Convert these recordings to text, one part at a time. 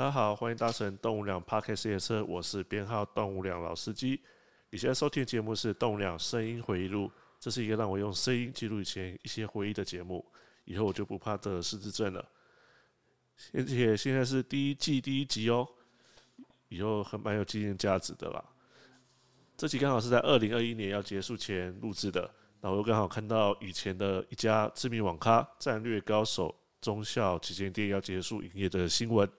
大家好，欢迎搭乘动物两 Parkes 列车，我是编号动物两老司机。你现在收听的节目是动物两声音回忆录，这是一个让我用声音记录以前一些回忆的节目。以后我就不怕得失智症了。而且现在是第一季第一集哦，以后很蛮有纪念价值的啦。这集刚好是在二零二一年要结束前录制的，那我又刚好看到以前的一家知名网咖战略高手中校旗舰店要结束营业的新闻。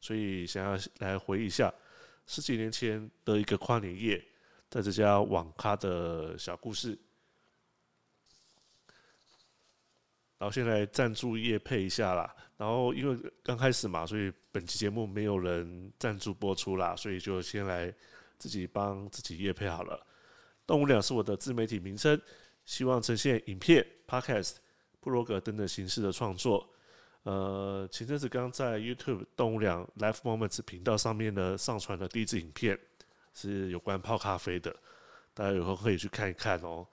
所以想要来回忆一下十几年前的一个跨年夜，在这家网咖的小故事。然后现在赞助业配一下啦。然后因为刚开始嘛，所以本期节目没有人赞助播出啦，所以就先来自己帮自己业配好了。动物鸟是我的自媒体名称，希望呈现影片、podcast、布洛格等等形式的创作。呃，前阵子刚在 YouTube 动物粮 Life Moments 频道上面呢上传的第一支影片，是有关泡咖啡的，大家有空可以去看一看哦。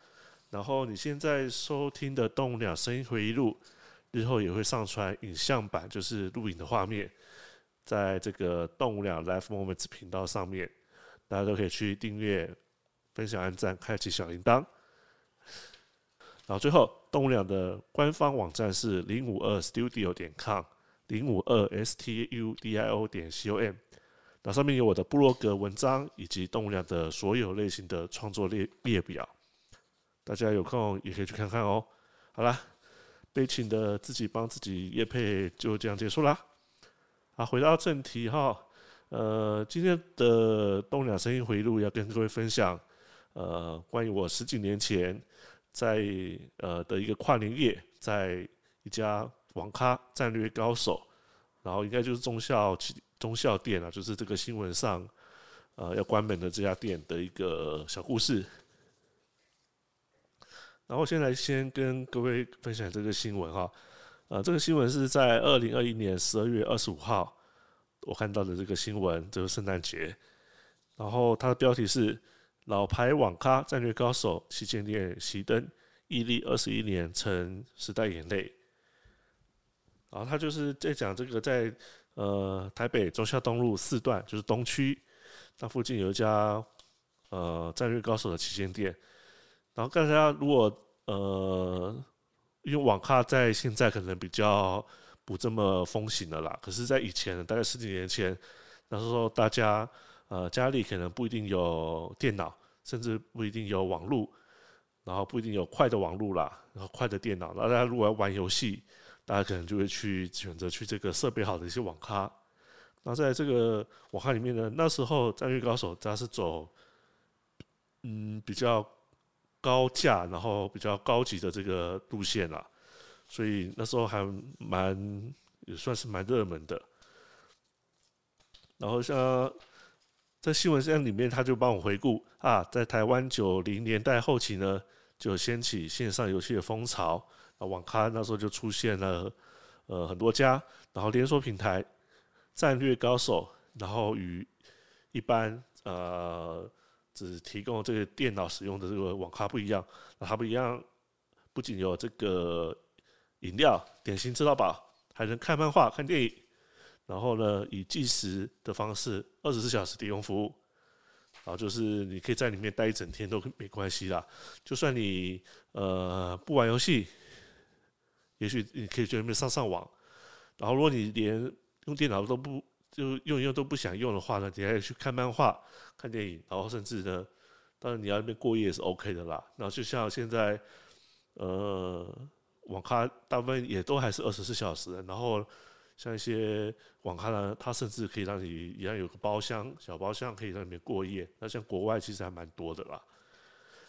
然后你现在收听的动物粮声音回忆录，日后也会上传影像版，就是录影的画面，在这个动物粮 Life Moments 频道上面，大家都可以去订阅、分享、按赞、开启小铃铛。然后最后，动物粮的官方网站是零五二 studio 点 com，零五二 s t u d i o 点 c o m，那上面有我的部落格文章以及动物粮的所有类型的创作列列表，大家有空也可以去看看哦。好啦，悲情的自己帮自己夜配就这样结束啦。好，回到正题哈，呃，今天的动物粮声音回忆录要跟各位分享，呃，关于我十几年前。在呃的一个跨年夜，在一家网咖战略高手，然后应该就是中校中校店啊，就是这个新闻上呃要关门的这家店的一个小故事。然后现在先跟各位分享这个新闻哈，呃，这个新闻是在二零二一年十二月二十五号我看到的这个新闻，就是圣诞节，然后它的标题是。老牌网咖战略高手旗舰店熄灯，屹立二十一年成时代眼泪。然后他就是在讲这个，在呃台北中孝东路四段，就是东区，那附近有一家呃战略高手的旗舰店。然后大家如果呃，因为网咖在现在可能比较不这么风行了啦，可是，在以前大概十几年前，那时候大家。呃，家里可能不一定有电脑，甚至不一定有网络，然后不一定有快的网络啦，然后快的电脑。那大家如果要玩游戏，大家可能就会去选择去这个设备好的一些网咖。那在这个网咖里面呢，那时候战略高手他是走嗯比较高价，然后比较高级的这个路线啦，所以那时候还蛮也算是蛮热门的。然后像。在新闻线里面，他就帮我回顾啊，在台湾九零年代后期呢，就掀起线上游戏的风潮啊，网咖那时候就出现了呃很多家，然后连锁品牌战略高手，然后与一般呃只提供这个电脑使用的这个网咖不一样，那它不一样，不仅有这个饮料、点心吃到饱，还能看漫画、看电影。然后呢，以计时的方式，二十四小时提供服务，然后就是你可以在里面待一整天都没关系啦。就算你呃不玩游戏，也许你可以在里面上上网。然后如果你连用电脑都不就用一用都不想用的话呢，你还可以去看漫画、看电影，然后甚至呢，当然你要那边过夜也是 OK 的啦。然后就像现在呃网咖大部分也都还是二十四小时，然后。像一些网咖呢，它甚至可以让你一样有个包厢，小包厢可以在里面过夜。那像国外其实还蛮多的啦。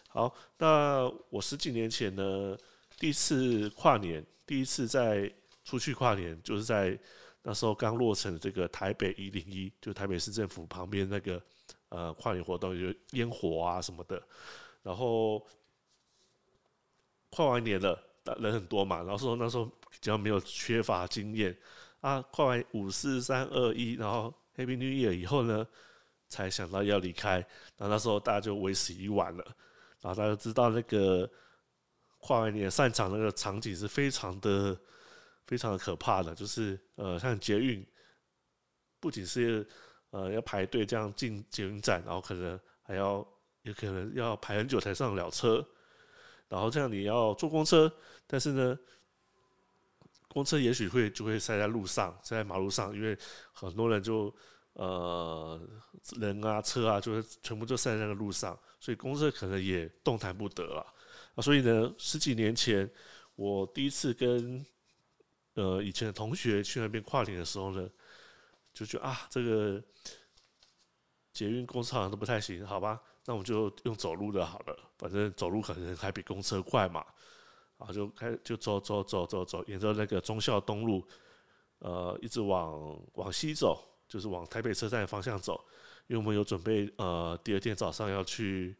好，那我十几年前呢，第一次跨年，第一次在出去跨年，就是在那时候刚落成的这个台北一零一，就台北市政府旁边那个呃跨年活动，有烟火啊什么的。然后跨完年了，人很多嘛，然后说那时候比较没有缺乏经验。啊，跨完五四三二一，然后 Happy New Year 以后呢，才想到要离开。然后那时候大家就为时已晚了。然后大家知道那个跨完年散场那个场景是非常的、非常的可怕的，就是呃，像捷运不仅是呃要排队这样进捷运站，然后可能还要也可能要排很久才上了车，然后这样你要坐公车，但是呢，公车也许会就会塞在路上，塞在马路上，因为很多人就呃人啊车啊就是全部都塞在那个路上，所以公车可能也动弹不得了。所以呢，十几年前我第一次跟呃以前的同学去那边跨年的时候呢。就觉得啊，这个捷运公车好像都不太行，好吧？那我们就用走路的好了，反正走路可能还比公车快嘛。然后就开就走走走走走，沿着那个忠孝东路，呃，一直往往西走，就是往台北车站方向走。因为我们有准备，呃，第二天早上要去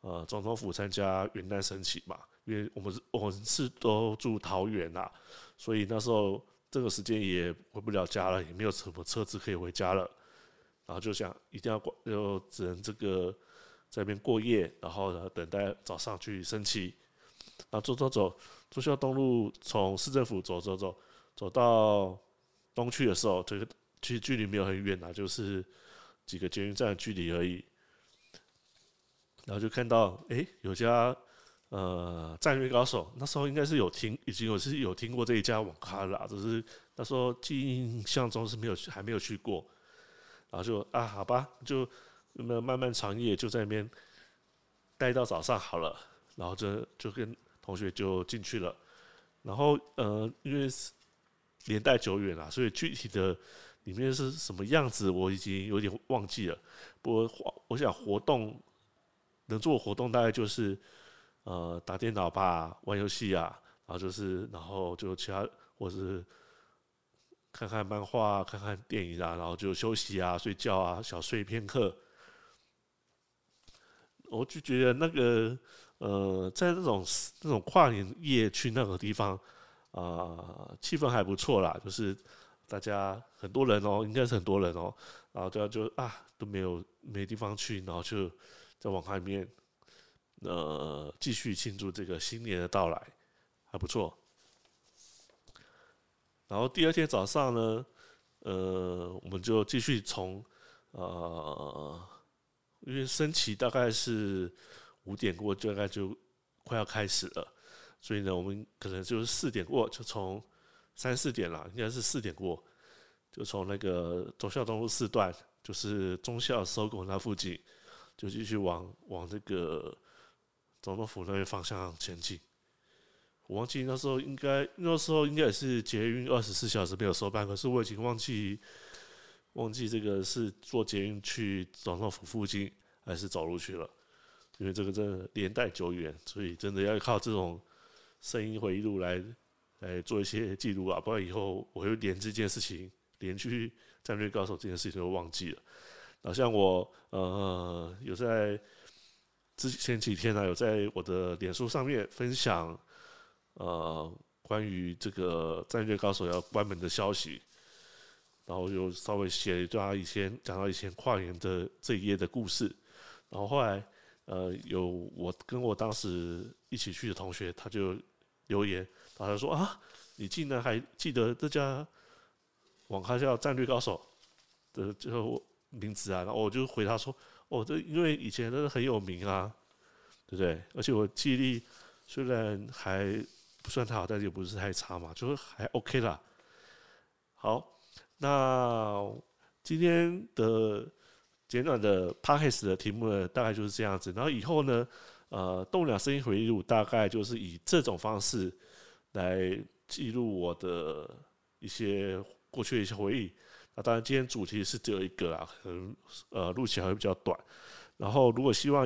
呃总统府参加元旦升旗嘛。因为我们是我们是都住桃园呐，所以那时候。这个时间也回不了家了，也没有什么车子可以回家了，然后就想一定要过，就只能这个在那边过夜，然后呢等待早上去升旗。然后走走走，忠孝东路从市政府走走走，走到东区的时候，这个其实距离没有很远啊，就是几个捷运站的距离而已。然后就看到，哎，有家。呃，战略高手那时候应该是有听，已经有是有听过这一家网咖啦，只是那时候记印象中是没有还没有去过，然后就啊，好吧，就那漫漫长夜就在那边待到早上好了，然后就就跟同学就进去了，然后呃，因为年代久远了，所以具体的里面是什么样子我已经有点忘记了。不过我想活动能做活动大概就是。呃，打电脑吧，玩游戏啊，然后就是，然后就其他，或是看看漫画，看看电影啊，然后就休息啊，睡觉啊，小睡片刻。我就觉得那个，呃，在那种那种跨年夜去那个地方，啊，气氛还不错啦，就是大家很多人哦，应该是很多人哦，然后就就啊都没有没地方去，然后就在网咖里面。呃，继续庆祝这个新年的到来，还不错。然后第二天早上呢，呃，我们就继续从呃，因为升旗大概是五点过就，大概就快要开始了，所以呢，我们可能就是四点过，就从三四点了，应该是四点过，就从那个忠孝东路四段，就是忠孝收购那附近，就继续往往这个。总统府那边方向前进，我忘记那时候应该那时候应该也是捷运二十四小时没有收班，可是我已经忘记忘记这个是坐捷运去总统府附近还是走路去了，因为这个真的年代久远，所以真的要靠这种声音回忆录来来做一些记录啊，不然以后我会连这件事情连去战略高手这件事情都忘记了。好像我呃有在。之前几天呢，有在我的脸书上面分享，呃，关于这个战略高手要关门的消息，然后又稍微写一段以前讲到以前跨年的这一页的故事，然后后来，呃，有我跟我当时一起去的同学，他就留言，他就说啊，你竟然还记得这家网咖叫战略高手的这个名字啊？然后我就回他说。哦，这因为以前真的很有名啊，对不对？而且我记忆力虽然还不算太好，但是也不是太差嘛，就是还 OK 啦。好，那今天的简短的 p a c k a g e 的题目呢，大概就是这样子。然后以后呢，呃，动两声音回忆录大概就是以这种方式来记录我的一些过去的一些回忆。那当然，今天主题是只有一个啦，可能呃录起来会比较短。然后，如果希望，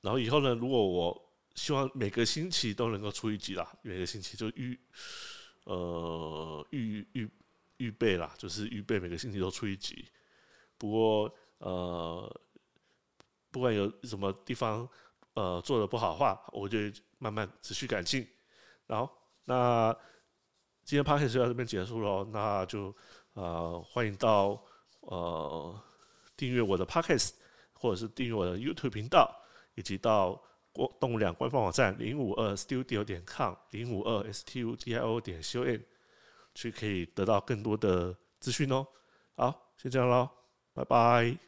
然后以后呢，如果我希望每个星期都能够出一集啦，每个星期就预呃预预预备啦，就是预备每个星期都出一集。不过呃，不管有什么地方呃做的不好的话，我就慢慢持续改进。然后那。今天 p o d c a s 就到这边结束了，那就呃欢迎到呃订阅我的 p o d c a s 或者是订阅我的 YouTube 频道，以及到国动物两官方网站零五二 Studio 点 com 零五二 S T U D I O 点 C O N 去可以得到更多的资讯哦。好，先这样喽，Bye bye.